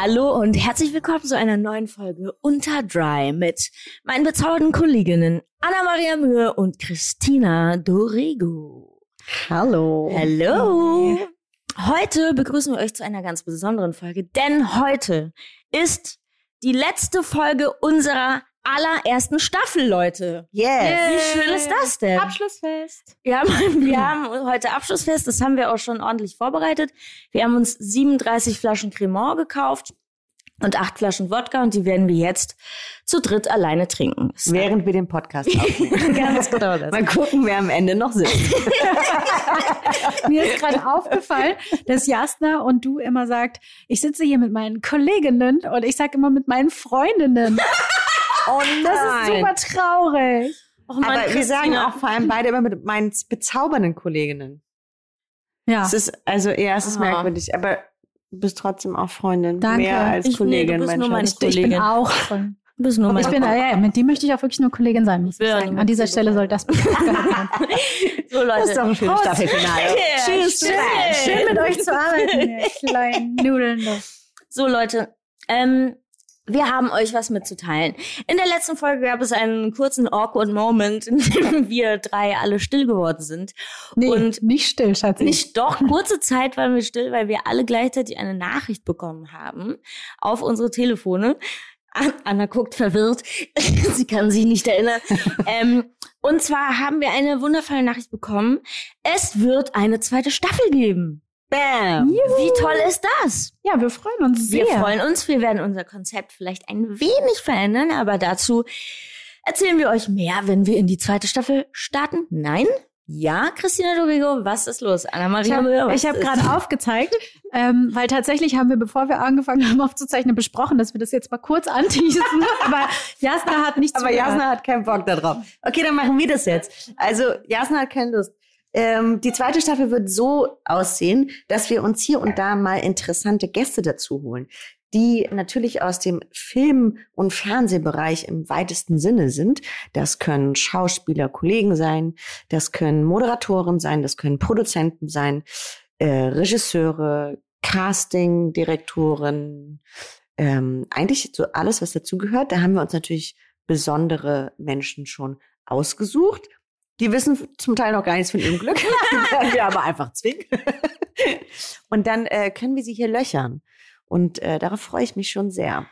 Hallo und herzlich willkommen zu einer neuen Folge Unter Dry mit meinen bezaubernden Kolleginnen Anna-Maria Mühe und Christina Dorego. Hallo. Hallo. Heute begrüßen wir euch zu einer ganz besonderen Folge, denn heute ist die letzte Folge unserer allerersten Staffel, Leute. Yes. Wie schön ist das denn? Abschlussfest. Wir haben, wir haben heute Abschlussfest, das haben wir auch schon ordentlich vorbereitet. Wir haben uns 37 Flaschen Cremant gekauft und acht Flaschen Wodka und die werden wir jetzt zu dritt alleine trinken. Das Während wir den Podcast aufnehmen. Ganz genau das. Mal gucken, wer am Ende noch sitzt. Mir ist gerade aufgefallen, dass Jasna und du immer sagt, ich sitze hier mit meinen Kolleginnen und ich sage immer mit meinen Freundinnen. Oh Das ist super traurig. Och Mann, Aber wir sagen auch vor allem beide immer mit meinen bezaubernden Kolleginnen. Ja. Es ist, also, ja, es ist Ah. merkwürdig, aber du bist trotzdem auch Freundin. Danke. Mehr als Ich- nee, du Kollegin, bist nur meine Schatz. ich bin Kollegin. auch. Du bist nur Ich meine bin, ja, ja, mit dem möchte ich auch wirklich nur Kollegin sein, muss ich sagen. An dieser dir Stelle soll das. So, Leute. Das ist doch ein schönes Prost. Staffelfinale. Yeah, Tschüss. schön. Schön mit euch zu arbeiten, ihr kleinen Nudeln. So, Leute, ähm, wir haben euch was mitzuteilen. In der letzten Folge gab es einen kurzen awkward Moment, in dem wir drei alle still geworden sind. Nee, Und nicht still, Schatzi. Nicht doch, kurze Zeit waren wir still, weil wir alle gleichzeitig eine Nachricht bekommen haben auf unsere Telefone. An- Anna guckt verwirrt. Sie kann sich nicht erinnern. ähm, und zwar haben wir eine wundervolle Nachricht bekommen. Es wird eine zweite Staffel geben. Bam. Wie toll ist das? Ja, wir freuen uns sehr. Wir freuen uns. Wir werden unser Konzept vielleicht ein wenig verändern, aber dazu erzählen wir euch mehr, wenn wir in die zweite Staffel starten. Nein? Ja, Christina Dorigo, was ist los? Ich Anna-Maria habe Müller, was hab gerade aufgezeigt, ähm, weil tatsächlich haben wir, bevor wir angefangen haben aufzuzeichnen, besprochen, dass wir das jetzt mal kurz anteasen. Aber Jasna hat nichts Aber. Jasna hat keinen Bock darauf. Okay, dann machen wir das jetzt. Also, Jasna hat keine Lust. Ähm, die zweite Staffel wird so aussehen, dass wir uns hier und da mal interessante Gäste dazu holen, die natürlich aus dem Film- und Fernsehbereich im weitesten Sinne sind. Das können Schauspieler, Kollegen sein, das können Moderatoren sein, das können Produzenten sein, äh, Regisseure, Casting-Direktoren, ähm, eigentlich so alles, was dazugehört. Da haben wir uns natürlich besondere Menschen schon ausgesucht. Die wissen zum Teil noch gar nichts von ihrem Glück. Wir aber einfach zwingen. Und dann äh, können wir sie hier löchern. Und äh, darauf freue ich mich schon sehr.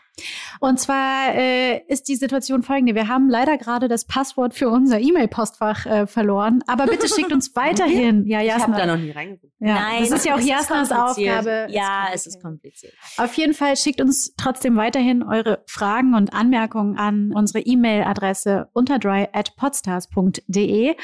Und zwar äh, ist die Situation folgende. Wir haben leider gerade das Passwort für unser E-Mail-Postfach äh, verloren. Aber bitte schickt uns weiterhin. Ja, Ich habe Jasna. da noch nie reingeguckt. ja, Nein, das ist ja auch es Jasnas. Aufgabe. Ja, es ist kompliziert. Auf jeden Fall schickt uns trotzdem weiterhin eure Fragen und Anmerkungen an unsere E-Mail-Adresse unterdry@podstars.de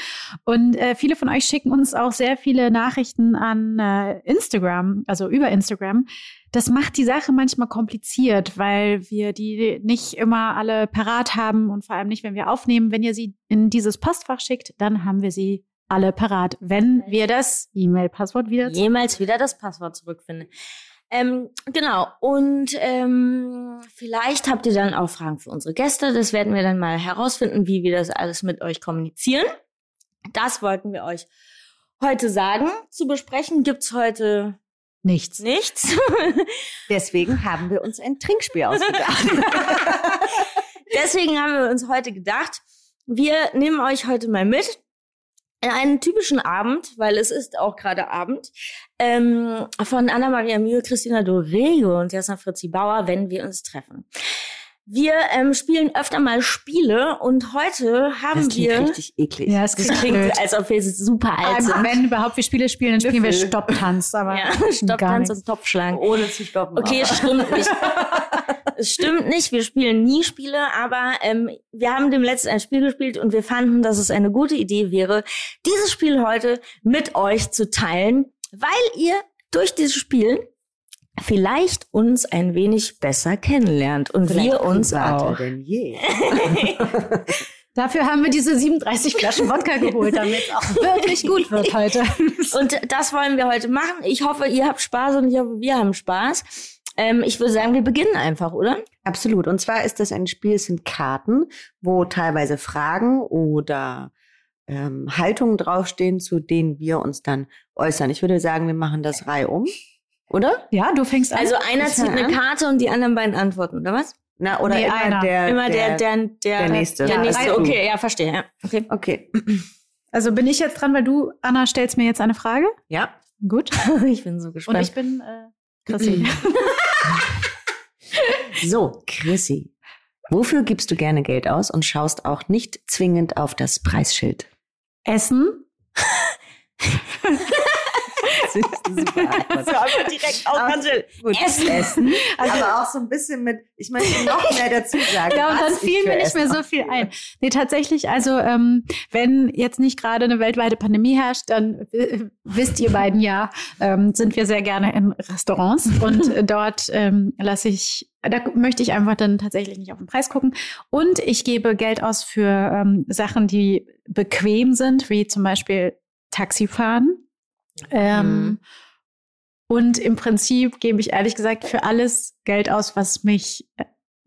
und äh, viele von euch schicken uns auch sehr viele Nachrichten an äh, Instagram, also über Instagram. Das macht die Sache manchmal kompliziert, weil wir die nicht immer alle parat haben und vor allem nicht, wenn wir aufnehmen. Wenn ihr sie in dieses Postfach schickt, dann haben wir sie alle parat, wenn wir das E-Mail-Passwort wieder Jemals wieder das Passwort zurückfinde. Ähm, genau. Und ähm, vielleicht habt ihr dann auch Fragen für unsere Gäste. Das werden wir dann mal herausfinden, wie wir das alles mit euch kommunizieren. Das wollten wir euch heute sagen. Zu besprechen gibt's heute nichts. nichts. Deswegen haben wir uns ein Trinkspiel ausgedacht. Deswegen haben wir uns heute gedacht, wir nehmen euch heute mal mit in einen typischen Abend, weil es ist auch gerade Abend, ähm, von Anna-Maria Mühe, Christina Dorego und Jasna Fritzi Bauer, wenn wir uns treffen. Wir ähm, spielen öfter mal Spiele und heute haben Das klingt wir. richtig eklig. Ja, es Das klingt, klingt, als ob wir super alt Also, sind. wenn überhaupt wir Spiele spielen, dann spielen wir. Stopptanz. Aber Ja, Stopptanz und Topfschlagen. Ohne zu stoppen. Okay, es stimmt nicht. es stimmt nicht. Wir spielen nie Spiele, aber ähm, wir haben dem letzten ein Spiel gespielt und wir fanden, dass es eine gute Idee wäre, dieses Spiel heute mit euch zu teilen, weil ihr durch dieses Spiel vielleicht uns ein wenig besser kennenlernt und wir uns auch. denn je. Dafür haben wir diese 37 Flaschen Wodka geholt, damit es auch wirklich gut wird heute. Und das wollen wir heute machen. Ich hoffe, ihr habt Spaß und ich hoffe, wir haben Spaß. Ähm, ich würde sagen, wir beginnen einfach, oder? Absolut. Und zwar ist das ein Spiel, es sind Karten, wo teilweise Fragen oder ähm, Haltungen draufstehen, zu denen wir uns dann äußern. Ich würde sagen, wir machen das reihum, oder? Ja, du fängst an. Also einer Ich zieht eine an. Karte und die anderen beiden antworten, oder was? Na, oder Nee, immer einer. der, Immer der, der, der, der Nächste. Der Ja, nächste. also. Okay, ja, verstehe. Ja. Okay. Okay. also bin ich jetzt dran, weil du, Anna, stellst mir jetzt eine Frage. Ja. Gut. Ich bin so Und gespannt. ich bin äh, Chrissy. So, Chrissy. Wofür gibst du gerne Geld aus und schaust auch nicht zwingend auf das Preisschild? Essen. Antwort. einfach direkt aus, ganz Gut. Essen. Essen. aber auch so ein bisschen mit, ich möchte noch mehr dazu sagen. Ja, und dann fiel mir nicht Essen mehr so viel ein. Nee, tatsächlich, also ähm, wenn jetzt nicht gerade eine weltweite Pandemie herrscht, dann äh, wisst ihr beiden ja, ähm, sind wir sehr gerne in Restaurants und äh, dort ähm, lasse ich, da möchte ich einfach dann tatsächlich nicht auf den Preis gucken. Und ich gebe Geld aus für ähm, Sachen, die bequem sind, wie zum Beispiel Taxifahren. Ähm, Mhm. Und im Prinzip gebe ich ehrlich gesagt für alles Geld aus, was mich äh,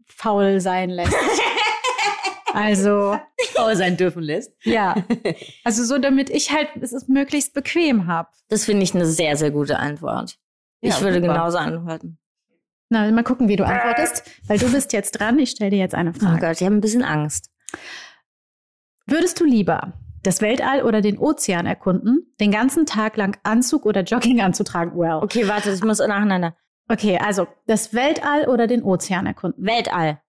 faul sein lässt. Also, faul sein dürfen lässt. ja. Also so, damit ich halt es ist möglichst bequem habe. Das finde ich eine sehr, sehr gute Antwort. Ich Ja, würde super. genauso antworten. Na, mal gucken, wie du antwortest, weil du bist jetzt dran. Ich stelle dir jetzt eine Oh Frage. Gott, ich habe ein bisschen Angst. Würdest du lieber das Weltall oder den Ozean erkunden, den ganzen Tag lang Anzug oder Jogginganzug tragen? Well. Okay. Okay, warte, ich muss nacheinander. also das Weltall oder den Ozean erkunden. Weltall.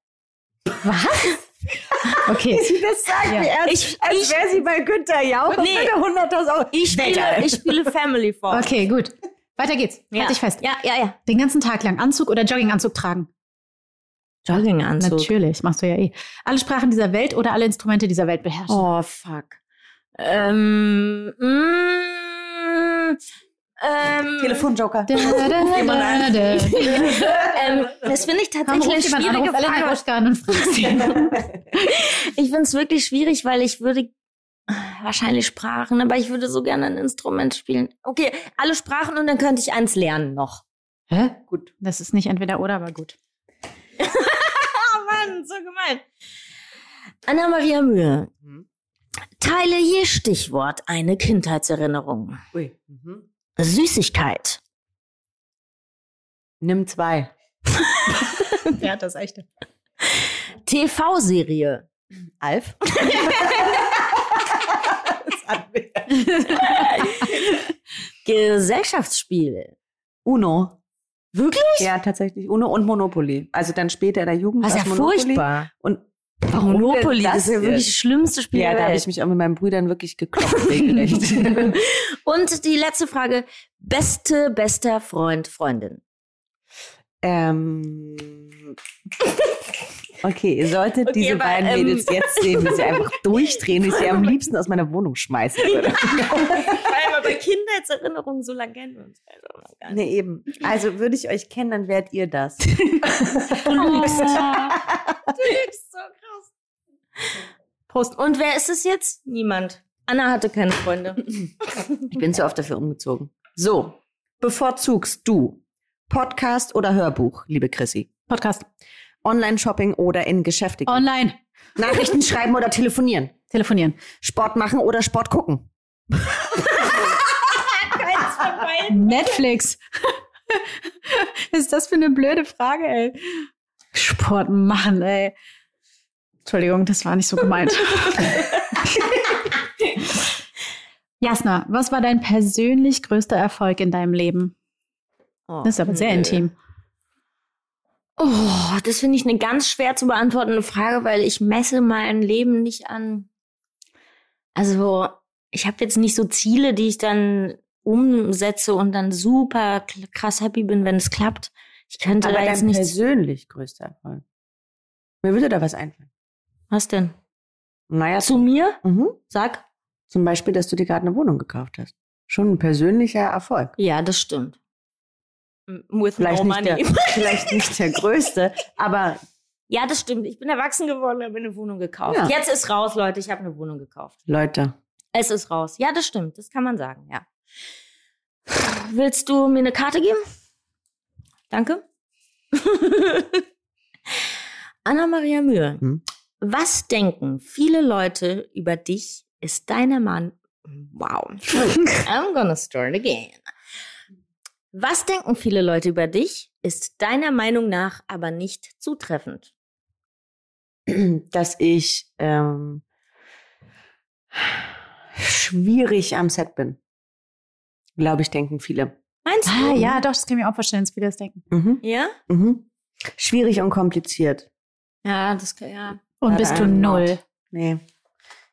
Was? Okay. Sie das sagt Ja. wie ernst, Ich- als ich- wäre sie bei Günther Jauch und Nee. würde 100.000 Euro. Ich spiele, ich spiele Family vor. Okay, gut. Weiter geht's. Ja. Halt dich fest. Ja, ja, ja. Den ganzen Tag lang Anzug oder Jogginganzug tragen? Jogginganzug. Natürlich, machst du ja eh. Alle Sprachen dieser Welt oder alle Instrumente dieser Welt beherrschen. Oh, fuck. Ähm, mm, ähm, Telefonjoker. Da, da, da, da, da. ähm, das finde ich tatsächlich eine schwierige Frage. Ich finde es wirklich schwierig, weil ich würde wahrscheinlich Sprachen, aber ich würde so gerne ein Instrument spielen. Okay, alle Sprachen und dann könnte ich eins lernen noch. Hä? Gut. Das ist nicht entweder oder, aber gut. Oh Mann, so gemein. Anna-Maria Mühe, Mhm. Teile je Stichwort eine Kindheitserinnerung. Ui. Mhm. Süßigkeit. Nimm zwei. Wer hat das echte? TV-Serie. Alf. Gesellschaftsspiel. Uno. Wirklich? Ja, tatsächlich. Uno und Monopoly. Also dann später in der Jugend. Das ist ja Monopoly. furchtbar. Und warum Monopoly, denn das ist ja wirklich das schlimmste Spiel Ja, da habe ich mich auch mit meinen Brüdern wirklich geklopft. Und die letzte Frage. Beste, bester Freund, Freundin. ähm, okay, ihr solltet Okay, diese aber, beiden ähm, Mädels jetzt sehen, wie sie einfach durchdrehen, wie ich sie am liebsten aus meiner Wohnung schmeißen würde. Weil bei Kindheitserinnerungen so lange kennen wir uns nicht. Nee, eben. Also würde ich euch kennen, dann wärt ihr das. Du lügst. Du lügst so krass. Prost. Und wer ist es jetzt? Niemand. Anna hatte keine Freunde. Ich bin zu oft dafür umgezogen. So, bevorzugst du Podcast oder Hörbuch, liebe Chrissy? Podcast. Online-Shopping oder in Geschäfte gehen? Online. Nachrichten schreiben oder telefonieren? Telefonieren. Sport machen oder Sport gucken? Netflix. Was ist das für eine blöde Frage, ey? Sport machen, ey. Entschuldigung, das war nicht so gemeint. Jasna, was war dein persönlich größter Erfolg in deinem Leben? Oh, Das ist aber sehr nö. intim. Oh, das finde ich eine ganz schwer zu beantwortende Frage, weil ich messe mein Leben nicht an. Also, ich habe jetzt nicht so Ziele, die ich dann umsetze und dann super krass happy bin, wenn es klappt. Ich könnte Aber da jetzt dein nicht. persönlich größter Erfolg. Mir würde da was einfallen. Was denn? Naja, Zu mir? mhm. Sag. zum Beispiel, dass du dir gerade eine Wohnung gekauft hast. Schon ein persönlicher Erfolg. Ja, das stimmt. With Vielleicht, no nicht der, money. vielleicht nicht der größte, aber Ja, das stimmt. Ich bin erwachsen geworden, habe eine Wohnung gekauft. Ja. Jetzt ist raus, Leute. Ich habe eine Wohnung gekauft. Leute, Es ist raus. Ja, das stimmt. Das kann man sagen, ja. Willst du mir eine Karte geben? Danke. Anna-Maria Mühe. Hm? Was denken viele Leute über dich, ist deiner Mann. Wow. I'm gonna start again. Was denken viele Leute über dich, ist deiner Meinung nach aber nicht zutreffend. dass ich ähm, schwierig am Set bin. Glaube ich, denken viele. Meinst du? Ah, ja, doch, das kann ich mir auch vorstellen, dass viele das denken. Mhm. Ja? Mhm. Schwierig und kompliziert. Ja, das kann, ja. Und bist du null. Nee.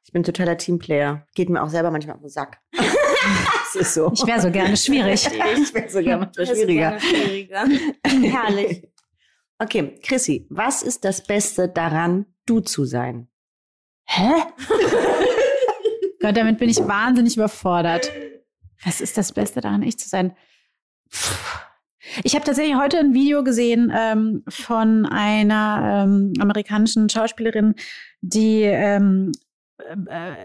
Ich bin totaler Teamplayer. Geht mir auch selber manchmal auf den Sack. das ist so. Ich wäre so gerne schwierig. ich wäre sogar manchmal schwieriger. schwieriger. Herrlich. Okay, Chrissy, was ist das Beste daran, du zu sein? Hä? Gott, damit bin ich wahnsinnig überfordert. Was ist das Beste daran, ich zu sein? Puh. Ich habe tatsächlich heute ein Video gesehen ähm, von einer ähm, amerikanischen Schauspielerin, die ähm, äh,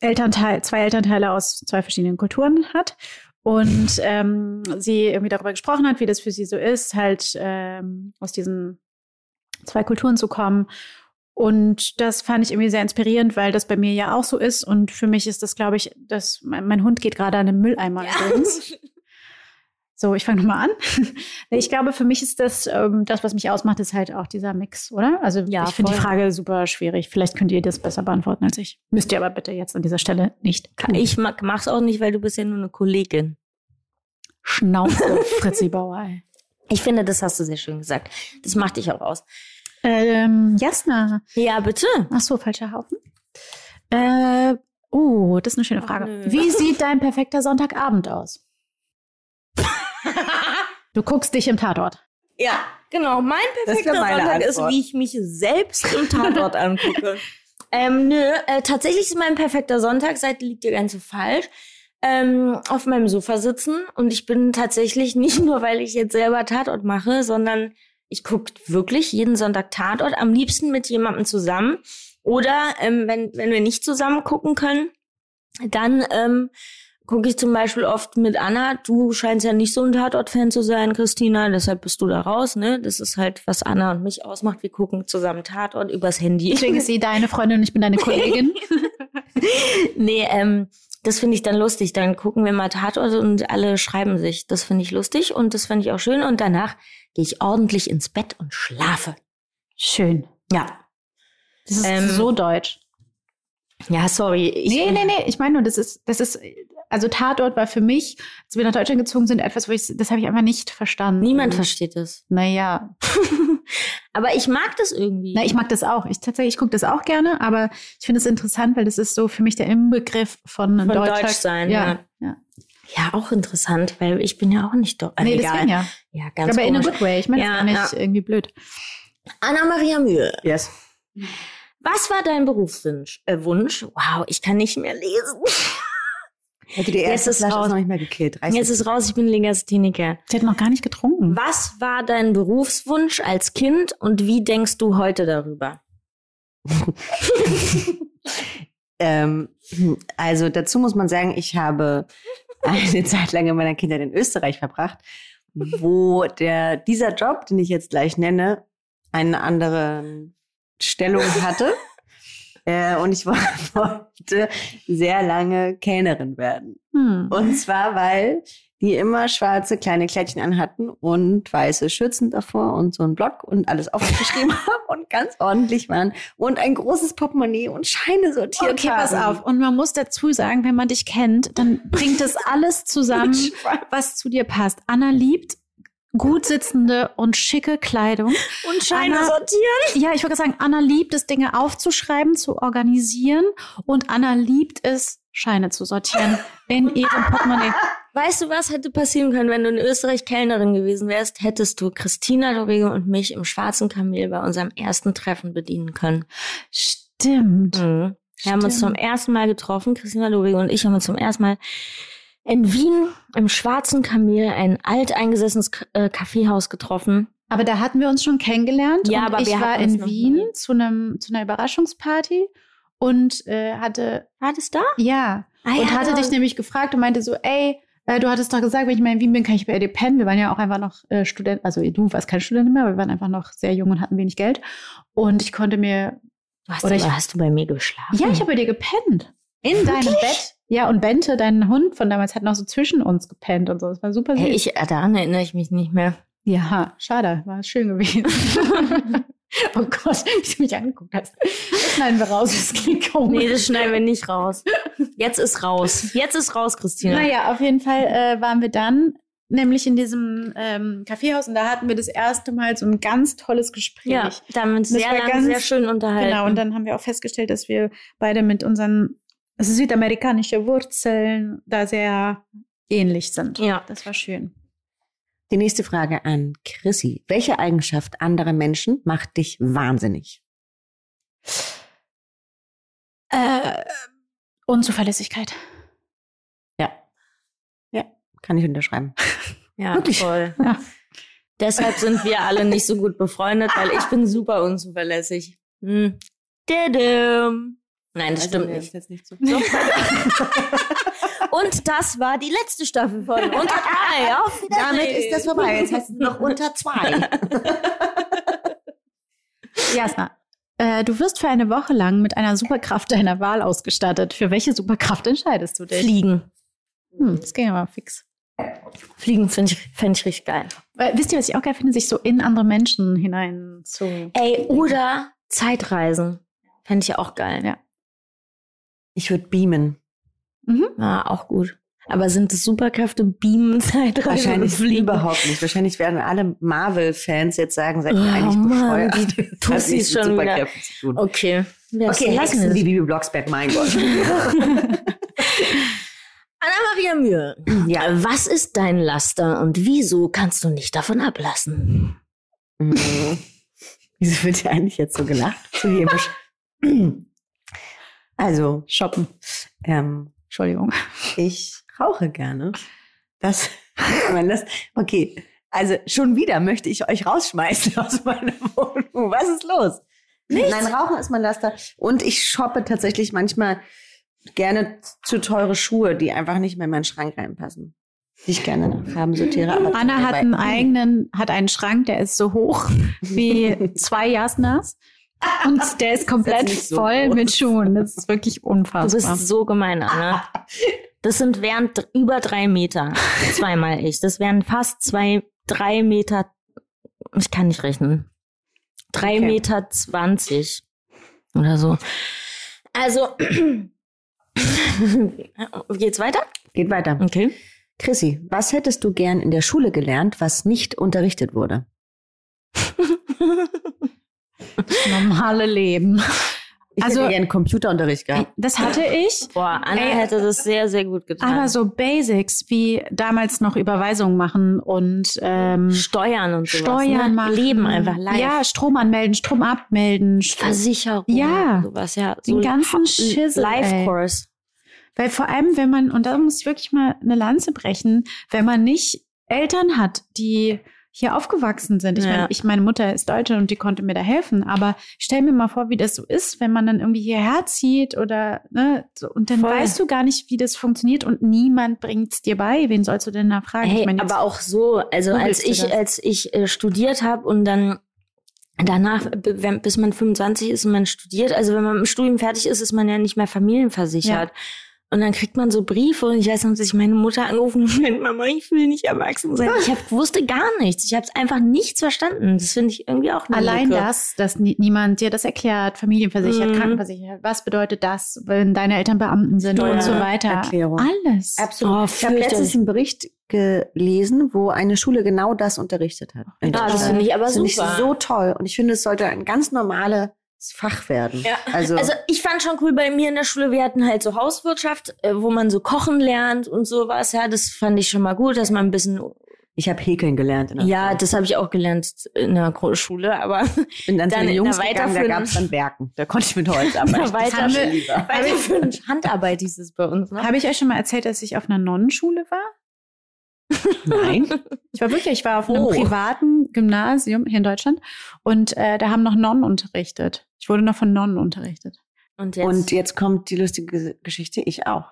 Elternteil, zwei Elternteile aus zwei verschiedenen Kulturen hat. Und ähm, sie irgendwie darüber gesprochen hat, wie das für sie so ist, halt ähm, aus diesen zwei Kulturen zu kommen. Und das fand ich irgendwie sehr inspirierend, weil das bei mir ja auch so ist. Und für mich ist das, glaube ich, dass mein, mein Hund geht gerade an den Mülleimer übrigens. So, ich fange nochmal an. ich glaube, für mich ist das, ähm, das, was mich ausmacht, ist halt auch dieser Mix, oder? Also Ja, ich finde die. Frage super schwierig. Vielleicht könnt ihr das besser beantworten als ich. Müsst ihr aber bitte jetzt an dieser Stelle nicht tun. Ich mag, mach's auch nicht, weil du bist ja nur eine Kollegin. Schnauze, Fritzi Bauer. ey. Ich finde, das hast du sehr schön gesagt. Das macht dich auch aus. Ähm, Jasna. Ja, bitte. Ach so, falscher Haufen. Äh, oh, das ist eine schöne Frage. nö. Wie sieht dein perfekter Sonntagabend aus? Du guckst dich im Tatort. Ja, genau. Mein perfekter Sonntag ist, wie ich mich selbst im Tatort angucke. Ähm, nö, äh, tatsächlich ist mein perfekter Sonntag, seit liegt der ganze falsch, ähm, auf meinem Sofa sitzen. Und ich bin tatsächlich nicht nur, weil ich jetzt selber Tatort mache, sondern ich gucke wirklich jeden Sonntag Tatort, am liebsten mit jemandem zusammen. Oder ähm, wenn, wenn wir nicht zusammen gucken können, dann ähm, gucke ich zum Beispiel oft mit Anna. Du scheinst ja nicht so ein Tatort-Fan zu sein, Christina, deshalb bist du da raus, ne? Das ist halt, was Anna und mich ausmacht. Wir gucken zusammen Tatort übers Handy. Deswegen ist sie deine Freundin und ich bin deine Kollegin. nee, ähm, das finde ich dann lustig. Dann gucken wir mal Tatort und alle schreiben sich. Das finde ich lustig und das finde ich auch schön. Und danach gehe ich ordentlich ins Bett und schlafe. Schön. Ja. Das ist Ähm, so deutsch. Ja, sorry. Ich, Nee, nee, nee. Ich meine nur, das ist, das ist, also Tatort war für mich, als wir nach Deutschland gezogen sind, etwas, wo ich, das habe ich einfach nicht verstanden. Niemand versteht es. Naja. Aber ich mag das irgendwie. Na, ich mag das auch. Ich tatsächlich, ich gucke das auch gerne, aber ich finde es interessant, weil das ist so für mich der Inbegriff von, Von Deutschland. Deutsch sein, ja. ja. ja. Ja, auch interessant, weil ich bin ja auch nicht doch. Nee, egal. deswegen ja. Ja, ganz Aber in a good way. Ich meine, Ja, das ist gar nicht irgendwie blöd. Anna-Maria Mühe. Yes. Was war dein Berufswunsch? Äh, Wunsch? Wow, ich kann nicht mehr lesen. Hätte die Jetzt erste ist Flasche raus. noch nicht mehr gekillt. Reiß Jetzt ist raus, ich bin Legastheniker. Sie hat noch gar nicht getrunken. Was war dein Berufswunsch als Kind und wie denkst du heute darüber? Ähm, also dazu muss man sagen, ich habe eine Zeit lang in meiner Kindheit in Österreich verbracht, wo der, dieser Job, den ich jetzt gleich nenne, eine andere Stellung hatte. Äh, und ich wollte sehr lange Kellnerin werden. Hm. Und zwar, weil die immer schwarze kleine Kleidchen anhatten und weiße Schürzen davor und so einen Block und alles aufgeschrieben haben und ganz ordentlich waren und ein großes Portemonnaie und Scheine sortiert Okay, haben. pass auf. Und man muss dazu sagen, wenn man dich kennt, dann bringt das alles zusammen, was zu dir passt. Anna liebt gut sitzende und schicke Kleidung. Und Scheine Anna- sortieren. Ja, ich würde sagen, Anna liebt es, Dinge aufzuschreiben, zu organisieren und Anna liebt es, Scheine zu sortieren in ihrem Portemonnaie. Weißt du, was hätte passieren können, wenn du in Österreich Kellnerin gewesen wärst? Hättest du Christina Dorego und mich im Schwarzen Kamel bei unserem ersten Treffen bedienen können. Stimmt. Mhm. Wir haben uns zum Stimmt. ersten Mal getroffen. Christina Dorego und ich haben uns zum ersten Mal in Wien im Schwarzen Kamel ein alteingesessenes äh, Kaffeehaus getroffen. Aber da hatten wir uns schon kennengelernt. Ja, aber ich war in Wien zu einem zu einer Überraschungsparty und äh, hatte War das da? ja Ah, und ja, hatte da- dich nämlich gefragt und meinte so, ey, äh, du hattest doch gesagt, wenn ich mal in Wien bin, kann ich bei dir pennen. Wir waren ja auch einfach noch äh, Student, also du warst kein Student mehr, aber wir waren einfach noch sehr jung und hatten wenig Geld. Und ich konnte mir, Hast, Oder du, ich- hast du bei mir geschlafen? ja, ich habe bei dir gepennt. In deinem Bett. Ja, und Bente, dein Hund von damals, hat noch so zwischen uns gepennt und so. Das war super süß. Hey, ich, äh, daran erinnere ich mich nicht mehr. ja, schade, war schön gewesen. oh Gott, wie du mich angeguckt hast. Das schneiden wir raus, das klingt komisch. Nee, das schneiden wir nicht raus. Jetzt ist raus. Jetzt ist raus, Christina. Naja, auf jeden Fall äh, waren wir dann nämlich in diesem ähm, Kaffeehaus und da hatten wir das erste Mal so ein ganz tolles Gespräch. Ja, da haben wir uns sehr war lange ganz- sehr schön unterhalten. Genau, und dann haben wir auch festgestellt, dass wir beide mit unseren südamerikanischen Wurzeln da sehr ähnlich sind. Ja. Das war schön. Die nächste Frage an Chrissy. Welche Eigenschaft anderer Menschen macht dich wahnsinnig? Äh, Unzuverlässigkeit. Ja. Ja, kann ich unterschreiben. ja, Wirklich? toll. Ja. Deshalb sind wir alle nicht so gut befreundet, weil ich bin super unzuverlässig. Hm. Dadam. Nein, das stimmt nicht. Jetzt nicht so. Und das war die letzte Staffel von Unter drei. Auf Wiedersehen. Damit ist das vorbei. Jetzt heißt es noch unter zwei. Jasna, äh, du wirst für eine Woche lang mit einer Superkraft deiner Wahl ausgestattet. Für welche Superkraft entscheidest du dich? Fliegen. Hm, das ging aber fix. Fliegen finde ich, fänd ich richtig geil. Weil, wisst ihr, was ich auch geil finde? Sich so in andere Menschen hinein zu. Ey, oder Zeitreisen. Fände ich auch geil. Ja. Ich würde beamen. Mhm. Ja, auch gut. Aber sind es Superkräfte, Beamen, Zeitreisen Wahrscheinlich überhaupt nicht. Wahrscheinlich werden alle Marvel-Fans jetzt sagen, seid ihr Oh eigentlich Mann, bescheuert. die Tussis schon wieder. Superkräften zu tun. Okay. Ja, Okay, lassen wir wie es. Bibi Blocksberg, mein Gott. Anna-Maria Mühe. ja. Was ist dein Laster und wieso kannst du nicht davon ablassen? Mhm. Wieso wird hier eigentlich jetzt so gelacht? So. Also, Shoppen. ähm, Entschuldigung. ich rauche gerne. Das, das, okay. Also, schon wieder möchte ich euch rausschmeißen aus meiner Wohnung. Was ist los? Nichts. Nein, Rauchen ist mein Laster. Und ich shoppe tatsächlich manchmal gerne zu teure Schuhe, die einfach nicht mehr in meinen Schrank reinpassen. Die ich gerne nach Farben sortiere. Aber Anna hat einen eigenen, hat einen Schrank, der ist so hoch wie zwei Jasnas. Und der ist komplett nicht so voll groß. mit Schuhen. Das ist wirklich Du unfassbar. bist so gemein, Anna. Das sind wären über drei Meter. Zweimal ich. Das wären fast zwei, drei Meter. Ich kann nicht rechnen. Drei Okay. Meter zwanzig. Oder so. Also. Geht's weiter? Geht weiter. Okay. Chrissy, was hättest du gern in der Schule gelernt, was nicht unterrichtet wurde? Das normale Leben. Ich Also- hätte gerne Computerunterricht gehabt. Das hatte ich. Boah, Anna Ey, hätte das sehr, sehr gut getan. Aber so Basics wie damals noch Überweisungen machen und ähm, Steuern und sowas. Steuern ne? machen. Leben einfach live. Ja, Strom anmelden, Strom abmelden. St- Versicherung. Ja. Sowas, ja. Den ganzen Schissel, ey. Live-Course. Weil vor allem, wenn man, und da muss ich wirklich mal eine Lanze brechen, wenn man nicht Eltern hat, die hier aufgewachsen sind. Ich Ja. meine, ich, meine Mutter ist Deutsche und die konnte mir da helfen. Aber stell mir mal vor, wie das so ist, wenn man dann irgendwie hierher zieht oder, ne, so, und dann Voll. weißt du gar nicht, wie das funktioniert und niemand bringt's dir bei. Wen sollst du denn da fragen? Hey, meine, aber auch so, also als ich, als ich äh, studiert habe und dann danach, b- wenn, bis man 25 ist und man studiert, also wenn man im Studium fertig ist, ist man ja nicht mehr familienversichert. Und dann kriegt man so Briefe und ich weiß noch, dass ich meine Mutter angerufen meinte, Mama, ich will nicht erwachsen sein. Ich hab, wusste gar nichts. Ich habe einfach nichts verstanden. Das finde ich irgendwie auch eine Allein Lücke. das, dass nie, niemand dir das erklärt, familienversichert, Mhm. krankenversichert, was bedeutet das, wenn deine Eltern Beamten sind und so weiter. Erklärung. Alles. Absolut. Oh, ich habe letztens einen Bericht gelesen, wo eine Schule genau das unterrichtet hat. In Ah, das Deutschland. finde ich aber Das finde super. ich so toll. Und ich finde, es sollte ein ganz normales Fach werden. Ja. Also, Also ich fand schon cool bei mir in der Schule, wir hatten halt so Hauswirtschaft, äh, wo man so kochen lernt und sowas. Ja, das fand ich schon mal gut, dass man ein bisschen. ich habe Häkeln gelernt. In der Ja, Schule. das habe ich auch gelernt in der Grundschule, aber ich bin dann, dann zu den in Jungs der gegangen, da weiterführenden- gab es dann Werken. Da konnte ich mit Holz arbeiten. weiter- Das wir für Handarbeit hieß es bei uns. Ne? Habe ich euch schon mal erzählt, dass ich auf einer Nonnenschule war? Nein. Ich war wirklich, ich war auf einem Oh. privaten Gymnasium hier in Deutschland und äh, da haben noch Nonnen unterrichtet. Ich wurde noch von Nonnen unterrichtet. Und jetzt. Und jetzt kommt die lustige Geschichte. Ich auch.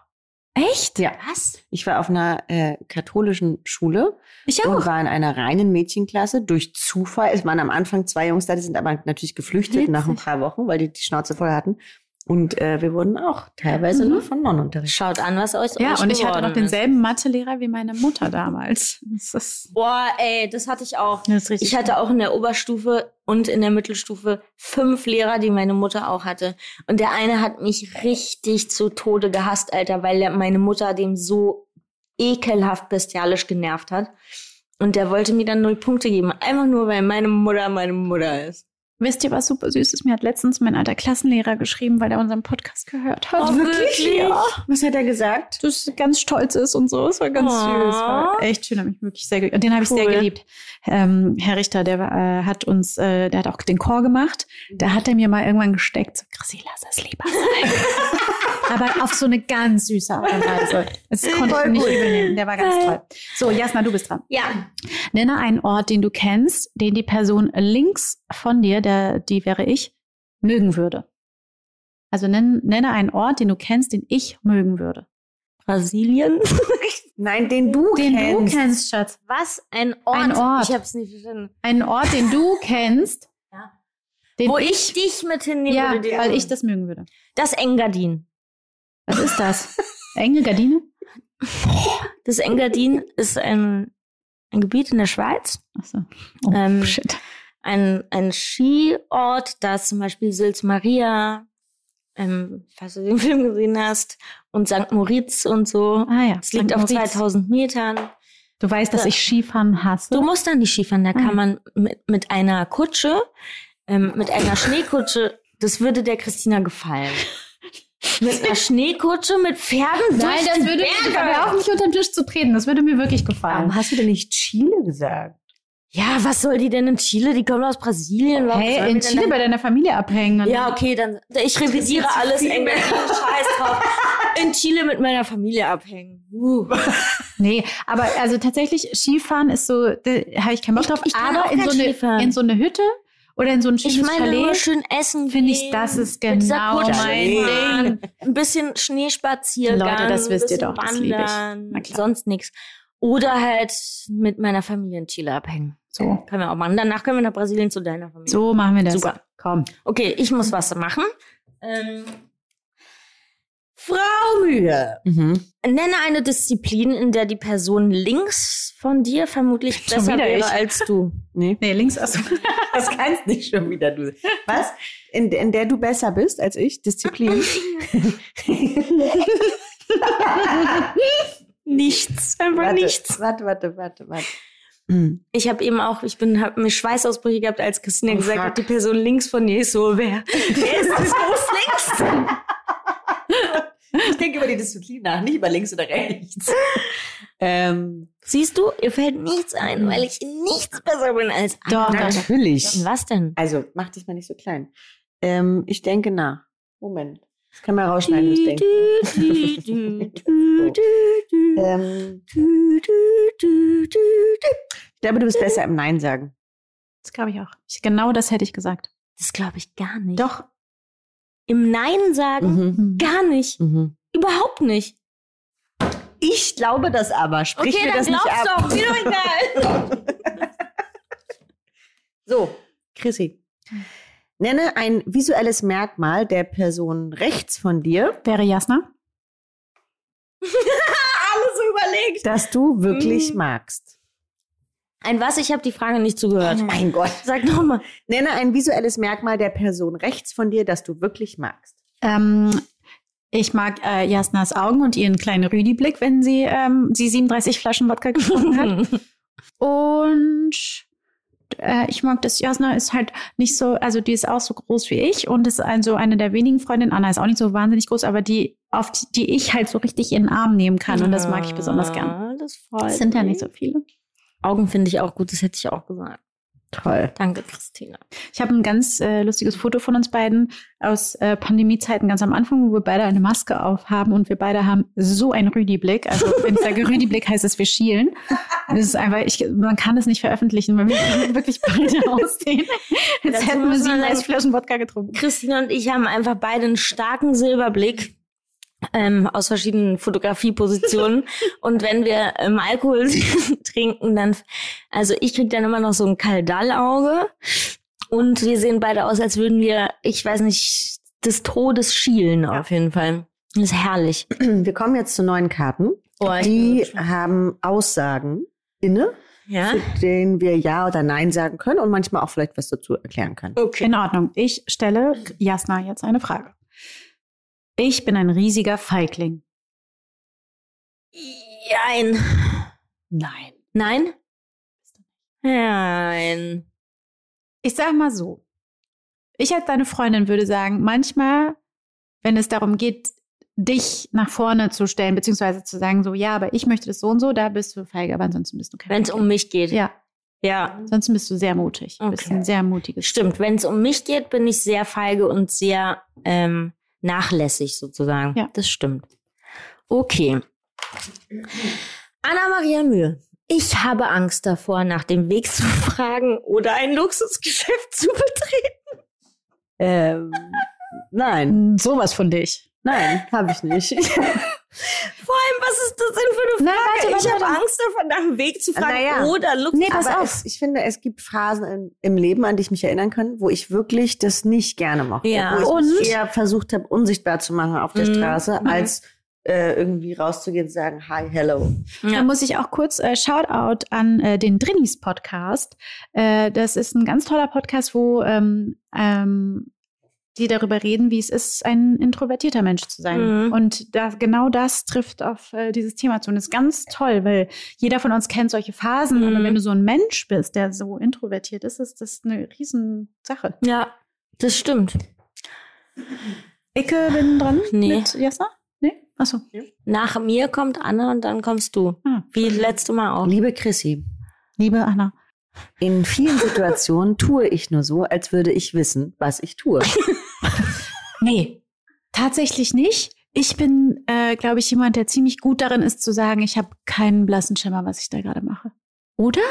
Echt? Ja. was? Ich war auf einer äh, katholischen Schule Ich und war in einer reinen Mädchenklasse durch Zufall. Es waren am Anfang zwei Jungs da, die sind aber natürlich geflüchtet Witzig. nach ein paar Wochen, weil die die Schnauze voll hatten. Und äh, wir wurden auch teilweise Mhm. nur von Nonnen unterrichtet. Schaut an, was euch Ja, euch und ich hatte noch denselben Mathelehrer wie meine Mutter damals. Das ist, Ist. Boah, ey, das hatte ich auch. das ist richtig. Ich hatte auch in der Oberstufe und in der Mittelstufe fünf Lehrer, die meine Mutter auch hatte. Und der eine hat mich richtig zu Tode gehasst, Alter, weil er- meine Mutter dem so ekelhaft bestialisch genervt hat. Und der wollte mir dann null Punkte geben. Einfach nur, weil meine Mutter meine Mutter ist. Wisst ihr, was super süß ist? Mir hat letztens mein alter Klassenlehrer geschrieben, weil er unseren Podcast gehört hat. Oh, wirklich? Ja. Was hat er gesagt? Dass er ganz stolz ist und so. Es war ganz Oh. süß. War echt schön, habe ich wirklich sehr geliebt. Und den habe ich sehr geliebt. Ähm, Herr Richter, der äh, hat uns, äh, der hat auch den Chor gemacht. Da hat er mir mal irgendwann gesteckt, so, Chrissy, lass es lieber sein. Aber auf so eine ganz süße Art und Weise. Das konnte ich Voll nicht gut. übel nehmen. Der war ganz toll. So, Jasna, du bist dran. Ja. Nenne einen Ort, den du kennst, den die Person links von dir, der, die wäre ich, mögen würde. Also nenn, nenne einen Ort, den du kennst, den ich mögen würde. Brasilien? Nein, den du Den kennst. du kennst, Schatz. Was? Ein Ort? Ein Ort. Ich hab's nicht verstanden. Einen Ort, den du kennst, Ja. den Wo ich dich mit hinnehmen ja, würde. den- weil ich das mögen würde. Das Engadin. Was ist das? Enge Gardine? Das Engadin ist ein, ein Gebiet in der Schweiz. Achso. Oh, Ähm, shit. Ein, ein Skiort, das zum Beispiel Sils Maria, ähm, falls du den Film gesehen hast, und St. Moritz und so. Ah ja. Es liegt auf Moritz. 2000 Metern. Du weißt, dass Ja. ich Skifahren hasse. Du musst dann die Skifahren, da Ah. kann man mit, mit einer Kutsche, ähm, mit einer Schneekutsche, das würde der Christina gefallen. Mit einer Schneekutsche, mit Pferden Nein, das würde Berge. mir, aber auch nicht unter den Tisch zu treten. Das würde mir wirklich gefallen. Warum hast du denn nicht Chile gesagt? Ja, was soll die denn in Chile? Die kommen aus Brasilien. Warum Hey, in Chile bei deiner Familie abhängen. Ja, okay, dann ich revidiere zu alles. Englisch. Scheiß drauf. In Chile mit meiner Familie abhängen. Uh. Nee, aber also tatsächlich Skifahren ist so, da habe ich keinen Bock Ich- drauf. ich kann aber in so, eine, in so eine Hütte oder in so ein schönes Ich meine Chalet schön essen finde ich, das ist genau mein Ding. Ein bisschen Schneespaziergang. Leute, das wisst ihr doch, das liebe ich. wandern, klar. Sonst nichts. Oder halt mit meiner Familie in Chile abhängen. So, Können wir auch machen. Danach können wir nach Brasilien zu deiner Familie. so machen wir das. Super. Komm. Okay, ich muss was machen. Ähm, Frau Mühe. Mhm. Nenne eine Disziplin, in der die Person links von dir vermutlich Schon besser wäre ich. als du. Nee, Nee, links aus. das kannst nicht schon wieder du. Was? In, in der du besser bist als ich? Disziplin? Nichts, einfach warte, nichts. Warte, warte, warte, warte. Hm. Ich habe eben auch, ich bin, habe mir Schweißausbrüche gehabt, als Christina Oh, gesagt fuck. hat, die Person links von dir ist so, wer, wer ist das groß links? Ich denke über die Disziplin nach, nicht über links oder rechts. ähm, Siehst du, ihr fällt nichts ein, weil ich in nichts besser bin als Doch, andere. natürlich. Was denn? Also, mach dich mal nicht so klein. Ähm, ich denke nach. Moment. Das kann man rausschneiden, das Denken. ähm, ich glaube, du bist besser im Nein sagen. Das glaube ich auch. Ich, genau das hätte ich gesagt. Das glaube ich gar nicht. Doch. Im Nein sagen? Mhm. Gar nicht. Mhm. Überhaupt nicht. Ich glaube das aber. Sprich okay, mir dann das nicht glaubst ab. doch. Mir doch egal. So, Chrissy. Nenne ein visuelles Merkmal der Person rechts von dir, Wäre Jasna? Alles überlegt. Das du wirklich Mm. magst. Ein was? Ich habe die Frage nicht zugehört. Oh mein Gott. Sag nochmal. Nenne ein visuelles Merkmal der Person rechts von dir, das du wirklich magst. Ähm, ich mag äh, Jasnas Augen und ihren kleinen Rüdi-Blick, wenn sie ähm, sie 37 Flaschen Wodka getrunken hat. Und äh, ich mag das, Jasna ist halt nicht so, also die ist auch so groß wie ich und ist also eine der wenigen Freundinnen. Anna ist auch nicht so wahnsinnig groß, aber die, auf die, die ich halt so richtig in den Arm nehmen kann. Und das mag ich besonders gern. Ah, Das freut Das sind ja nicht so viele. Augen finde ich auch gut, das hätte ich auch gesagt. Toll. Danke, Christina. Ich habe ein ganz äh, lustiges Foto von uns beiden aus äh, Pandemiezeiten ganz am Anfang, wo wir beide eine Maske aufhaben und wir beide haben so einen Rüdi-Blick. Also wenn ich sage Rüdi-Blick, heißt es, wir schielen. Das ist einfach, ich, man kann es nicht veröffentlichen, weil wir wirklich beide aussehen. Jetzt hätten wir muss man 37 sagen- Flaschen Wodka getrunken. Christina und ich haben einfach beide einen starken Silberblick. Ähm, aus verschiedenen Fotografiepositionen. und wenn wir ähm, Alkohol trinken, dann, also ich krieg dann immer noch so ein Kaldallauge. Und wir sehen beide aus, als würden wir, ich weiß nicht, des Todes schielen auf jeden Fall. Das ist herrlich. Wir kommen jetzt zu neuen Karten. Oh, Die haben Aussagen inne, ja? zu denen wir Ja oder Nein sagen können und manchmal auch vielleicht was dazu erklären können. Okay. In Ordnung. Ich stelle Jasna jetzt eine Frage. Ich bin ein riesiger Feigling. Nein. Nein. Nein? Nein. Ich sag mal so. Ich als deine Freundin würde sagen, manchmal, wenn es darum geht, dich nach vorne zu stellen, beziehungsweise zu sagen, so, ja, aber ich möchte das so und so, da bist du feige, aber ansonsten bist du kein Wenn es um mich geht. Ja, Ja. ansonsten bist du sehr mutig. Du bist Okay. ein sehr mutiges Stimmt, wenn es um mich geht, bin ich sehr feige und sehr ähm, nachlässig sozusagen. Ja. Das stimmt. Okay. Anna-Maria Mühe. Ich habe Angst davor, nach dem Weg zu fragen oder ein Luxusgeschäft zu betreten. Ähm, nein, Sowas von dich. nein, habe ich nicht. Vor allem, was ist das denn für eine Nein, Frage? warte, warte, ich habe. Angst davor, nach dem Weg zu fragen Naja. oder Luxus. Nee, pass Aber auf. es, ich finde, es gibt Phasen im, im Leben, an die ich mich erinnern kann, wo ich wirklich das nicht gerne mochte. Ja. Wo ich Und? eher versucht habe, unsichtbar zu machen auf der Mhm. Straße, Mhm. als äh, irgendwie rauszugehen und sagen, hi, hello. Ja. Da muss ich auch kurz äh, Shoutout an äh, den Drinnies Podcast. Äh, das ist ein ganz toller Podcast, wo ähm, ähm, die darüber reden, wie es ist, ein introvertierter Mensch zu sein. Mhm. Und da, genau das trifft auf äh, dieses Thema zu. Und das ist ganz toll, weil jeder von uns kennt solche Phasen. Mhm. Aber wenn du so ein Mensch bist, der so introvertiert ist, ist das eine Riesensache. ja, das stimmt. Icke bin dran Nee. mit Jasna? Nee? Achso. Nach mir kommt Anna und dann kommst du. Ah. Wie letzte Mal auch. Liebe Chrissy, Liebe Anna. in vielen Situationen tue ich nur so, als würde ich wissen, was ich tue. Nee, tatsächlich nicht. Ich bin, äh, glaube ich, jemand, der ziemlich gut darin ist zu sagen, ich habe keinen blassen Schimmer, was ich da gerade mache. Oder?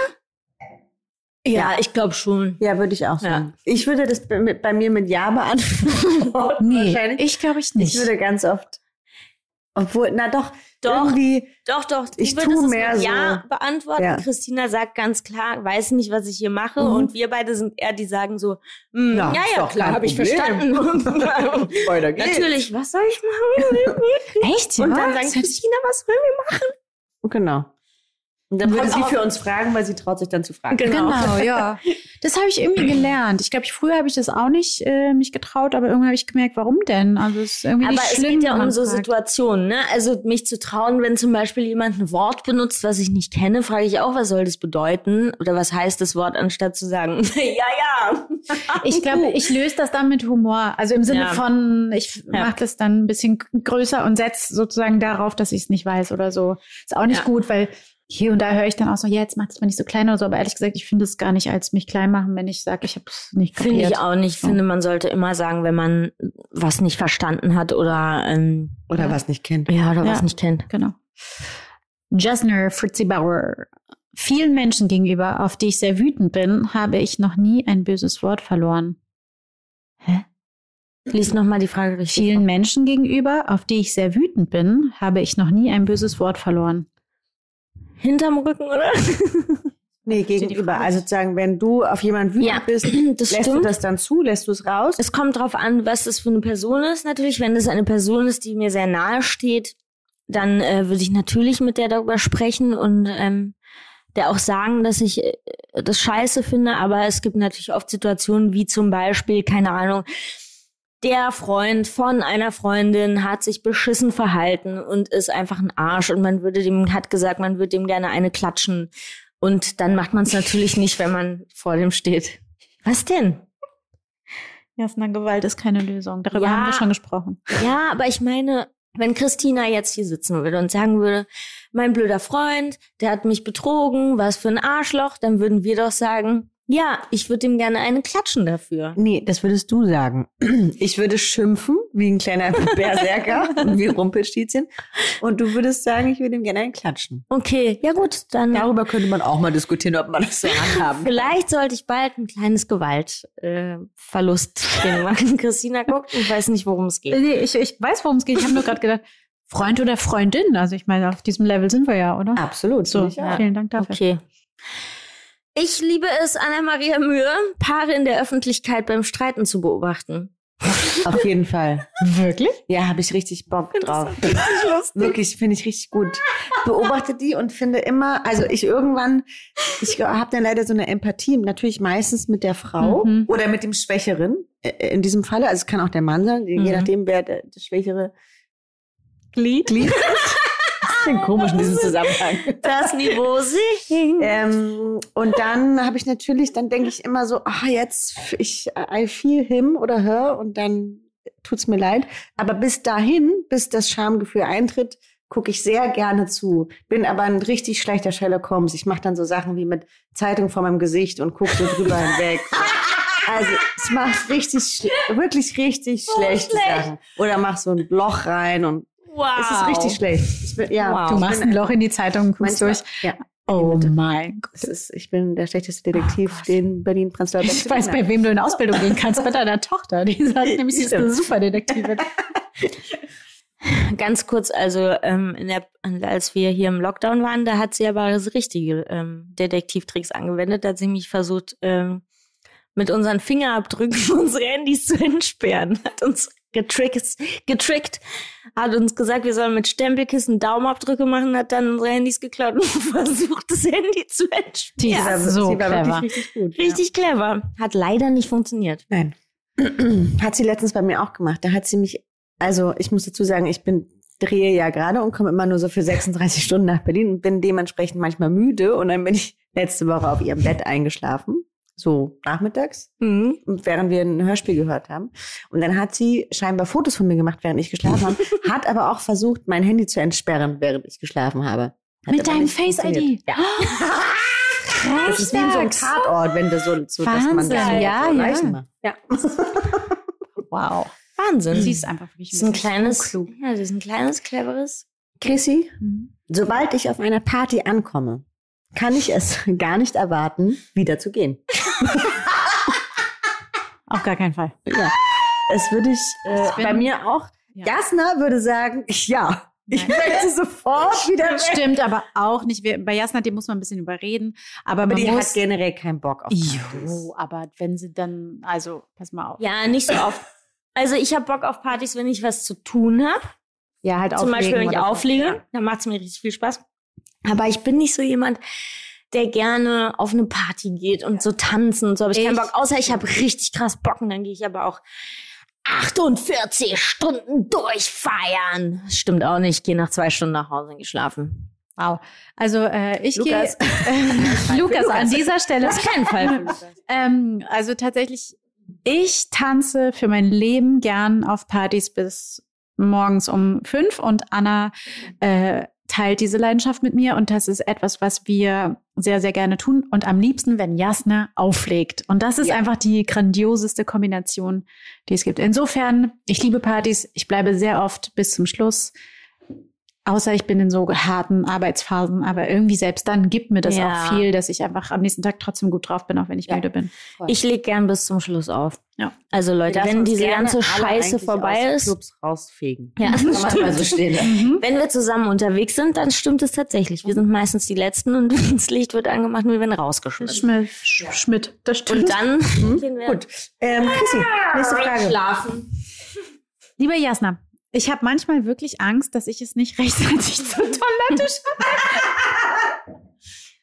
Ja, ich glaube schon. Ja, würde ich auch sagen. Ich würde das bei, bei mir mit Ja beantworten. Nee, ich glaube ich Ich nicht. würde ganz oft, obwohl, na doch, Doch. irgendwie, Doch, doch. Ich würde tu es mehr so. Ja beantworten. Ja. Christina sagt ganz klar, weiß nicht, was ich hier mache. Mhm. Und wir beide sind eher, die sagen so, hm, Ja, ja, klar, habe ich verstanden. weiter geht's. Natürlich, was soll ich machen? Echt? Und ja? dann sagt Christina, was wollen wir machen? Genau. Und dann würde sie für uns fragen, weil sie traut sich dann zu fragen. Genau. Genau, ja. Das habe ich irgendwie gelernt. Ich glaube, früher habe ich das auch nicht äh, mich getraut, aber irgendwann habe ich gemerkt, warum denn? Also es ist irgendwie Aber nicht es schlimm, geht ja um so fragt. Situationen, ne? Also mich zu trauen, wenn zum Beispiel jemand ein Wort benutzt, was ich nicht kenne, frage ich auch, was soll das bedeuten? Oder was heißt das Wort, anstatt zu sagen, ja, ja. Ich glaube, ich löse das dann mit Humor. Also im Sinne Ja. von, ich Ja. mache das dann ein bisschen größer und setze sozusagen darauf, dass ich es nicht weiß oder so. Ist auch nicht Ja. gut, weil hier und da höre ich dann auch so, ja, jetzt macht es mal nicht so klein oder so. Aber ehrlich gesagt, ich finde es gar nicht als mich klein machen, wenn ich sage, ich habe es nicht kapiert. Finde ich auch nicht. Ich So. finde, man sollte immer sagen, wenn man was nicht verstanden hat oder ähm, Oder was nicht kennt. ja oder Ja. was nicht kennt. Genau. Jasner Fritzi Bauer. Vielen Menschen gegenüber, auf die ich sehr wütend bin, habe ich noch nie ein böses Wort verloren. Lies noch mal die Frage richtig. Vielen Menschen gegenüber, auf die ich sehr wütend bin, habe ich noch nie ein böses Wort verloren. Hinterm Rücken, oder? Nee, gegenüber. Also sozusagen, wenn du auf jemanden wütend Ja, bist, das lässt du stimmt. das dann zu, lässt du es raus? Es kommt drauf an, was das für eine Person ist. Natürlich, wenn es eine Person ist, die mir sehr nahe steht, dann äh, würde ich natürlich mit der darüber sprechen und ähm, der auch sagen, dass ich äh, das scheiße finde, aber es gibt natürlich oft Situationen wie zum Beispiel, keine Ahnung, der Freund von einer Freundin hat sich beschissen verhalten und ist einfach ein Arsch und man würde dem, hat gesagt, man würde dem gerne eine klatschen. Und dann macht man es natürlich nicht, wenn man vor dem steht. Was denn? Jasna, Gewalt ist keine Lösung. Darüber Ja. haben wir schon gesprochen. Ja, aber ich meine, wenn Christina jetzt hier sitzen würde und sagen würde, mein blöder Freund, der hat mich betrogen, was für ein Arschloch, dann würden wir doch sagen, ja, ich würde ihm gerne eine klatschen dafür. Nee, das würdest du sagen. Ich würde schimpfen, wie ein kleiner Berserker und wie Rumpelstilzchen. Und du würdest sagen, ich würde ihm gerne einen klatschen. Okay, ja gut, dann Darüber könnte man auch mal diskutieren, ob man das so handhaben kann. vielleicht sollte ich bald ein kleines Gewaltverlust äh, machen. Christina guckt und weiß nicht, worum es geht. Nee, ich, ich weiß, worum es geht. Ich habe nur gerade gedacht, Freund oder Freundin. Also ich meine, auf diesem Level sind wir ja, oder? Absolut. So, auch. vielen Dank dafür. Okay. Ich liebe es, Anna-Maria Mühe, Paare in der Öffentlichkeit beim Streiten zu beobachten. Auf jeden Fall. Wirklich? Ja, habe ich richtig Bock drauf. Wirklich, finde ich richtig gut. Beobachte die und finde immer, also ich irgendwann, ich habe dann leider so eine Empathie, natürlich meistens mit der Frau Mhm. oder mit dem Schwächeren. äh, In diesem Falle, also es kann auch der Mann sein, je Mhm. nachdem, wer der, das schwächere Glied, Glied klingt komisch in diesem Zusammenhang. Das Niveau sinkt. Ähm, und dann habe ich natürlich, dann denke ich immer so, ah, jetzt, ich, I feel him oder her und dann tut's mir leid. Aber bis dahin, bis das Schamgefühl eintritt, gucke ich sehr gerne zu. Bin aber ein richtig schlechter Sherlock Holmes. Ich mache dann so Sachen wie mit Zeitung vor meinem Gesicht und gucke so drüber hinweg. Also es macht richtig, wirklich richtig schlechte schlecht. Sachen. Oder mach so ein Loch rein und Wow. es ist richtig schlecht. Bin, ja, Wow. Du machst ein Loch in die Zeitung und guckst durch. Ja. Oh mein Gott. Ist, ich bin der schlechteste Detektiv, den Berlin Prenzlauer Berg Ich weiß, bei wem du in Ausbildung gehen kannst. Bei deiner Tochter. Die sagt nämlich, sie ist eine Stimmt. Superdetektivin. Ganz kurz, also ähm, der, als wir hier im Lockdown waren, da hat sie aber das richtige ähm, Detektivtricks angewendet. Da hat sie mich versucht, ähm, mit unseren Fingerabdrücken unsere Handys zu entsperren. Hat uns getrickt, getrickt, hat uns gesagt, wir sollen mit Stempelkissen Daumenabdrücke machen, hat dann unsere Handys geklaut und versucht, das Handy zu Die ist Sie war, so sie clever. wirklich richtig gut. Richtig clever. Hat leider nicht funktioniert. Ja. Nein. hat sie letztens bei mir auch gemacht. Da hat sie mich, also ich muss dazu sagen, ich bin drehe ja gerade und komme immer nur so für 36 Stunden nach Berlin und bin dementsprechend manchmal müde und dann bin ich letzte Woche auf ihrem Bett eingeschlafen. So nachmittags, Mhm. während wir ein Hörspiel gehört haben. Und dann hat sie scheinbar Fotos von mir gemacht, während ich geschlafen habe, hat aber auch versucht, mein Handy zu entsperren, während ich geschlafen habe. Hat Mit deinem nicht Face funktioniert. ID. Ja. Das ist wie in so einem Tatort, wenn du so, so dass man so ja, so ja. Ja. Wow. Wahnsinn. Sie ist einfach wirklich ist ein bisschen kleines, so klug. ja, sie ist ein kleines, cleveres. Chrissy, Mhm. sobald ich auf einer Party ankomme, kann ich es gar nicht erwarten, wieder zu gehen. Auf gar keinen Fall. Ja. Das würde ich äh, bei mir auch. Ja. Jasna würde sagen, ja, ich möchte sofort wieder weg. Stimmt aber auch nicht. Wir- Bei Jasna, die muss man ein bisschen überreden. Aber, Aber man die muss. hat generell keinen Bock auf Partys. Jo, aber wenn sie dann, also pass mal auf. Ja, nicht so oft. Also ich habe Bock auf Partys, wenn ich was zu tun habe. Ja, halt Zum Beispiel, wenn ich auflege, Ja. dann macht es mir richtig viel Spaß. Aber ich bin nicht so jemand, der gerne auf eine Party geht und so tanzen und so. Habe ich, keinen Ich- Bock. Außer ich habe richtig krass Bock und dann gehe ich aber auch 48 Stunden durchfeiern. Das Stimmt auch nicht. Ich gehe nach zwei Stunden nach Hause und geschlafen. Wow. Also äh, ich gehe. Lukas. Äh, Lukas, an dieser Stelle. Das ist kein Fall. ähm, also tatsächlich, ich tanze für mein Leben gern auf Partys bis morgens um fünf und Anna äh, teilt diese Leidenschaft mit mir und das ist etwas, was wir sehr, sehr gerne tun und am liebsten, wenn Jasna auflegt. Und das ist Ja. einfach die grandioseste Kombination, die es gibt. Insofern, ich liebe Partys, ich bleibe sehr oft bis zum Schluss. Außer ich bin in so harten Arbeitsphasen, aber irgendwie selbst dann gibt mir das Ja. auch viel, dass ich einfach am nächsten Tag trotzdem gut drauf bin, auch wenn ich Ja. müde bin. Ich leg gern bis zum Schluss auf. Ja. Also Leute, wenn diese ganze Scheiße vorbei aus ist, Clubs rausfegen. Ja, Kann man so stehen lassen. wenn wir zusammen unterwegs sind, dann stimmt es tatsächlich. Wir sind meistens die Letzten und das Licht wird angemacht und wir werden rausgeschmissen. Schmidt, Sch- Schmidt, das stimmt. Und dann gehen wir Gut. Ähm, Chrissy, nächste Frage. schlafen. Lieber Jasna, Ich habe manchmal wirklich Angst, dass ich es nicht rechtzeitig zur Toilette schaffe.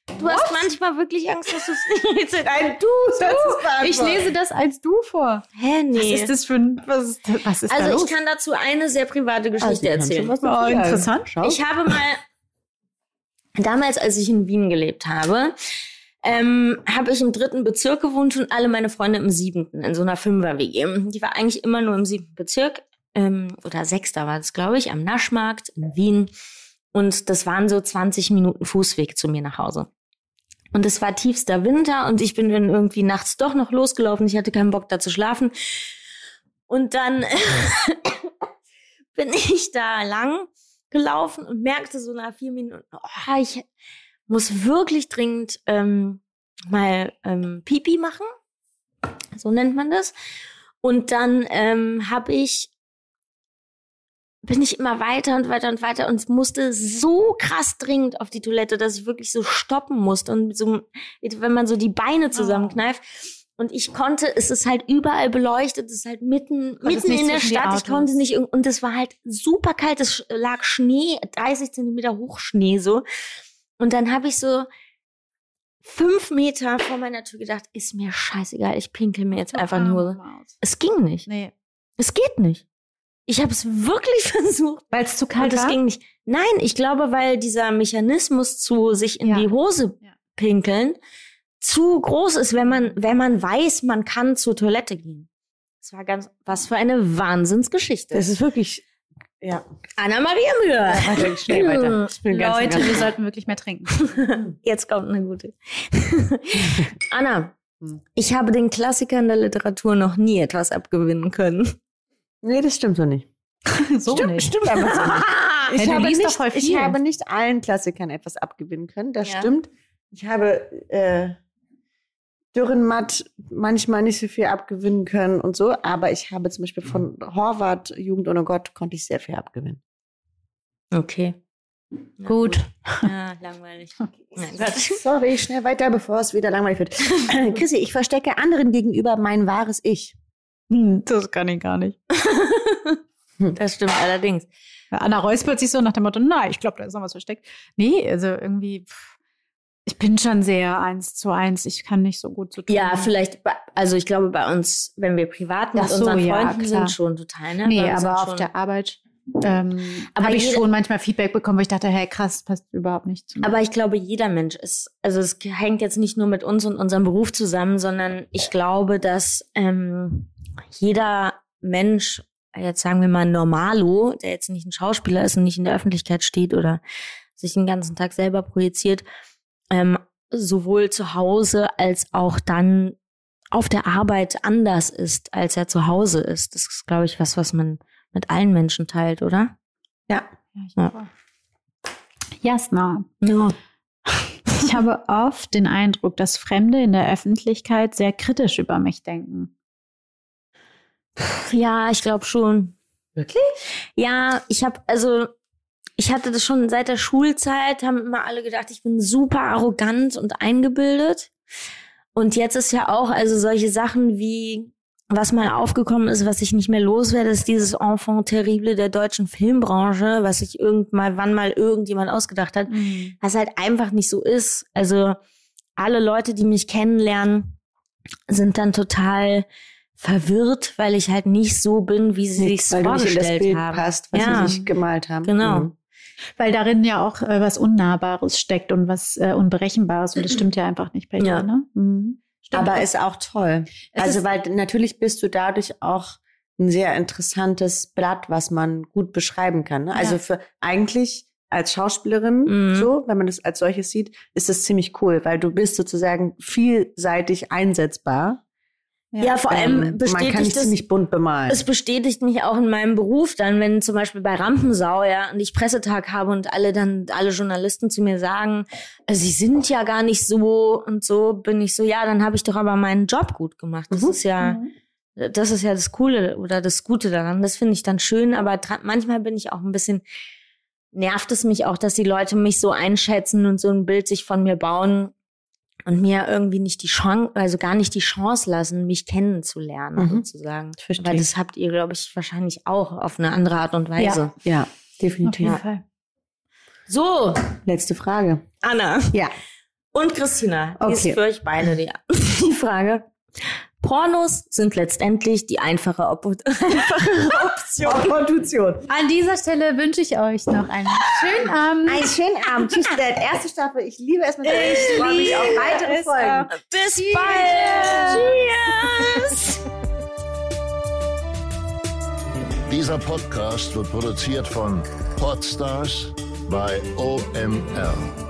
Du hast manchmal wirklich Angst, dass du es nicht liest. Nein, du es Ich lese das als du vor. Hä, nee. Was ist das für ein. Was ist, was ist da also los? ich kann dazu eine sehr private Geschichte Also, du erzählen. was Oh, interessant. Schau. Ich habe mal, damals, als ich in Wien gelebt habe, ähm, habe ich im dritten Bezirk gewohnt und alle meine Freunde im siebenten, in so einer Fünfer-WG. Die war eigentlich immer nur im siebten Bezirk, ähm, oder sechster war das, glaube ich, am Naschmarkt in Wien. Und das waren so 20 Minuten Fußweg zu mir nach Hause. Und es war tiefster Winter und ich bin dann irgendwie nachts doch noch losgelaufen. Ich hatte keinen Bock da zu schlafen. Und dann bin ich da lang gelaufen und merkte so nach vier Minuten, oh, ich muss wirklich dringend ähm, mal ähm, Pipi machen. So nennt man das. Und dann ähm, habe ich bin ich immer weiter und weiter und weiter und musste so krass dringend auf die Toilette, dass ich wirklich so stoppen musste und so, wenn man so die Beine zusammenkneift. Und ich konnte, es ist halt überall beleuchtet, es ist halt mitten, mitten in der Stadt. Ich konnte nicht, und es war halt super kalt, es lag Schnee, 30 Zentimeter Hochschnee so. Und dann habe ich so fünf Meter vor meiner Tür gedacht, ist mir scheißegal, ich pinkel mir jetzt einfach in die Hose. Es ging nicht. Nee. Es geht nicht. Ich habe es wirklich versucht. Weil es zu Und kalt es war? ging nicht. Nein, ich glaube, weil dieser Mechanismus zu sich in Ja. die Hose Ja. pinkeln zu groß ist, wenn man, wenn man weiß, man kann zur Toilette gehen. Das war ganz, was für eine Wahnsinnsgeschichte. Das ist wirklich, ja. Anna-Maria Müller. Weiter, schnell weiter. Ich bin ganz, Leute, wir sollten wirklich mehr trinken. Jetzt kommt eine gute. Anna, Hm. ich habe den Klassikern der Literatur noch nie etwas abgewinnen können. Nee, das stimmt so nicht. so stimmt, nicht. stimmt einfach so nicht. Ich, Hey, habe nicht, voll ich habe nicht allen Klassikern etwas abgewinnen können, das Ja. stimmt. Ich habe äh, Dürrenmatt manchmal nicht so viel abgewinnen können und so, aber ich habe zum Beispiel von Horvath, Jugend ohne Gott, konnte ich sehr viel abgewinnen. Okay. Na Gut. Ja, langweilig. Gott. Sorry, schnell weiter, bevor es wieder langweilig wird. Chrissy, ich verstecke anderen gegenüber mein wahres Ich. Hm, Das kann ich gar nicht. Das stimmt allerdings. Anna räuspert sich so nach dem Motto, nein, ich glaube, da ist noch was versteckt. Nee, also irgendwie, pff, ich bin schon sehr eins zu eins. Ich kann nicht so gut zu tun. Ja, vielleicht, also ich glaube bei uns, wenn wir privat mit so, unseren ja, Freunden klar. sind, schon total, ne? Nee, aber auf der Arbeit ähm, Aber habe ich schon manchmal Feedback bekommen, wo ich dachte, hey, krass, passt überhaupt nicht zu mir. Aber ich glaube, jeder Mensch ist, also es hängt jetzt nicht nur mit uns und unserem Beruf zusammen, sondern ich glaube, dass ähm, jeder Mensch, jetzt sagen wir mal Normalo, der jetzt nicht ein Schauspieler ist und nicht in der Öffentlichkeit steht oder sich den ganzen Tag selber projiziert, ähm, sowohl zu Hause als auch dann auf der Arbeit anders ist, als er zu Hause ist. Das ist, glaube ich, was, was man mit allen Menschen teilt, oder? Ja. ja, ich Ja. Jasna, Ja. ich habe oft den Eindruck, dass Fremde in der Öffentlichkeit sehr kritisch über mich denken. Ja, ich glaube schon. Wirklich? Ja, ich habe also ich hatte das schon seit der Schulzeit, haben immer alle gedacht, ich bin super arrogant und eingebildet. Und jetzt ist ja auch also solche Sachen wie was mal aufgekommen ist, was ich nicht mehr loswerde, ist dieses Enfant terrible der deutschen Filmbranche, was sich irgendwann wann mal irgendjemand ausgedacht hat, was halt einfach nicht so ist. Also alle Leute, die mich kennenlernen, sind dann total verwirrt, weil ich halt nicht so bin, wie sie sich weil du nicht in das vorgestellt Bild haben. passt, was Ja. sie sich gemalt haben. Genau. Mhm. Weil darin ja auch äh, was Unnahbares steckt und was äh, Unberechenbares. Und das stimmt ja einfach nicht bei dir, Ja. ne? Mhm. Aber ist auch toll. Es also, weil natürlich bist du dadurch auch ein sehr interessantes Blatt, was man gut beschreiben kann. Ne? Also Ja. für eigentlich als Schauspielerin, Mhm. so, wenn man das als solches sieht, ist es ziemlich cool, weil du bist sozusagen vielseitig einsetzbar. Ja, vor allem Ähm, man kann bestätigt dich es, ziemlich bunt bemalen. es bestätigt mich auch in meinem Beruf dann, wenn zum Beispiel bei Rampensau, ja, und ich Pressetag habe und alle dann, alle Journalisten zu mir sagen, äh, sie sind ja gar nicht so und so, bin ich so, ja, dann habe ich doch aber meinen Job gut gemacht. Das Mhm. ist ja, das ist ja das Coole oder das Gute daran. Das finde ich dann schön, aber manchmal bin ich auch ein bisschen, nervt es mich auch, dass die Leute mich so einschätzen und so ein Bild sich von mir bauen, und mir irgendwie nicht die Chance, also gar nicht die Chance lassen, mich kennenzulernen, Mhm. sozusagen. Verstehe. Weil das habt ihr, glaube ich, wahrscheinlich auch auf eine andere Art und Weise. Ja, Auf definitiv. jeden Fall. So, Letzte Frage. Anna Ja. und Christina, Okay. ist für euch beide die, die Frage. Pornos sind letztendlich die einfache, Op einfachere Option. An dieser Stelle wünsche ich euch noch einen schönen Abend. Einen schönen Abend. Tschüss, der erste Staffel. Ich liebe es mit euch. Ich freue mich auf weitere Folgen. Bis bald! Cheers! Dieser Podcast wird produziert von Podstars bei OMR.